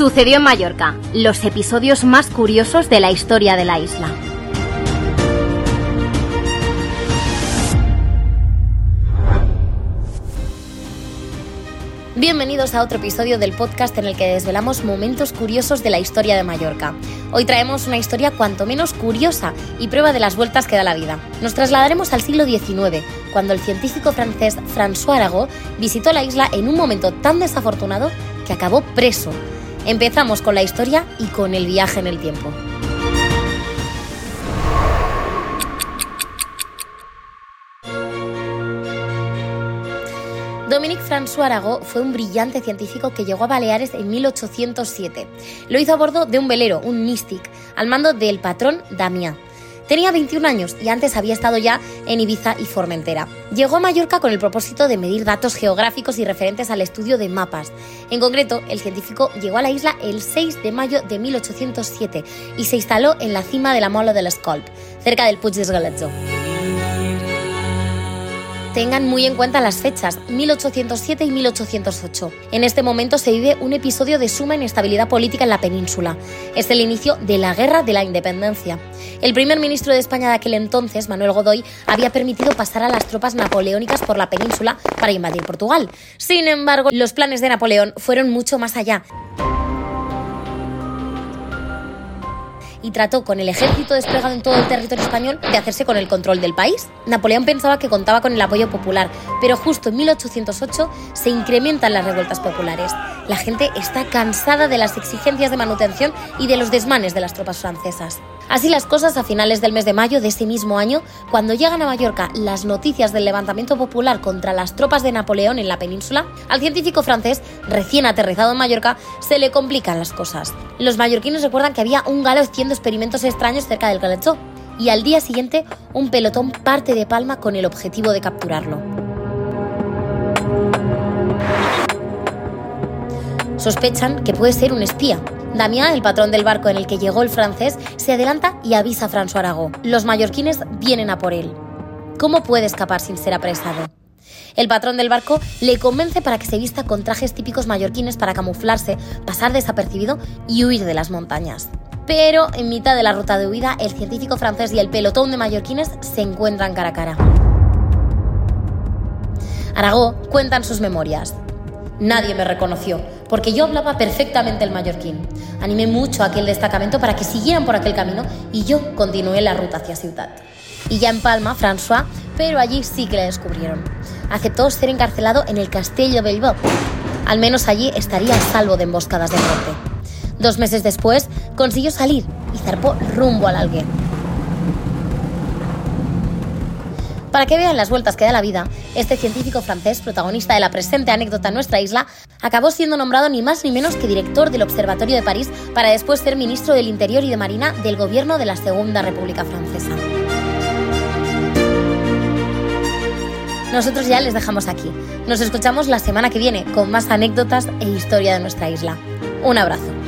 Sucedió en Mallorca, los episodios más curiosos de la historia de la isla. Bienvenidos a otro episodio del podcast en el que desvelamos momentos curiosos de la historia de Mallorca. Hoy traemos una historia cuanto menos curiosa y prueba de las vueltas que da la vida. Nos trasladaremos al siglo XIX, cuando el científico francés François Arago visitó la isla en un momento tan desafortunado que acabó preso Empezamos con la historia y con el viaje en el tiempo. Dominique François Arago fue un brillante científico que llegó a Baleares en 1807. Lo hizo a bordo de un velero, un Mystic, al mando del patrón Damián. Tenía 21 años y antes había estado ya en Ibiza y Formentera. Llegó a Mallorca con el propósito de medir datos geográficos y referentes al estudio de mapas. En concreto, el científico llegó a la isla el 6 de mayo de 1807 y se instaló en la cima de la Mola de l'Escolp, cerca del Puig d'Esgaletzo. Tengan muy en cuenta las fechas, 1807 y 1808. En este momento se vive un episodio de suma inestabilidad política en la península. Es el inicio de la Guerra de la Independencia. El primer ministro de España de aquel entonces, Manuel Godoy, había permitido pasar a las tropas napoleónicas por la península para invadir Portugal. Sin embargo, los planes de Napoleón fueron mucho más allá. Y trató con el ejército desplegado en todo el territorio español de hacerse con el control del país. Napoleón pensaba que contaba con el apoyo popular, pero justo en 1808 se incrementan las revueltas populares. La gente está cansada de las exigencias de manutención y de los desmanes de las tropas francesas. Así las cosas a finales del mes de mayo de ese mismo año, cuando llegan a Mallorca las noticias del levantamiento popular contra las tropas de Napoleón en la península, al científico francés recién aterrizado en Mallorca se le complican las cosas. Los mallorquines recuerdan que había un galo experimentos extraños cerca del Galechó y al día siguiente un pelotón parte de Palma con el objetivo de capturarlo. Sospechan que puede ser un espía, Damián, el patrón del barco en el que llegó el francés, se adelanta y avisa a François Arago. Los mallorquines vienen a por él. ¿Cómo puede escapar sin ser apresado? El patrón del barco le convence para que se vista con trajes típicos mallorquines para camuflarse, pasar desapercibido y huir de las montañas. Pero en mitad de la ruta de huida, el científico francés y el pelotón de mallorquines se encuentran cara a cara. Aragó cuentan sus memorias. Nadie me reconoció, porque yo hablaba perfectamente el mallorquín. Animé mucho a aquel destacamento para que siguieran por aquel camino y yo continué la ruta hacia Ciudad. Y ya en Palma, François, pero allí sí que le descubrieron. Aceptó ser encarcelado en el Castillo Bilbao. Al menos allí estaría a salvo de emboscadas de muerte. Dos meses después consiguió salir y zarpó rumbo al Alguer. Para que vean las vueltas que da la vida, este científico francés, protagonista de la presente anécdota en nuestra isla, acabó siendo nombrado ni más ni menos que director del Observatorio de París para después ser ministro del Interior y de Marina del gobierno de la Segunda República Francesa. Nosotros ya les dejamos aquí. Nos escuchamos la semana que viene con más anécdotas e historia de nuestra isla. Un abrazo.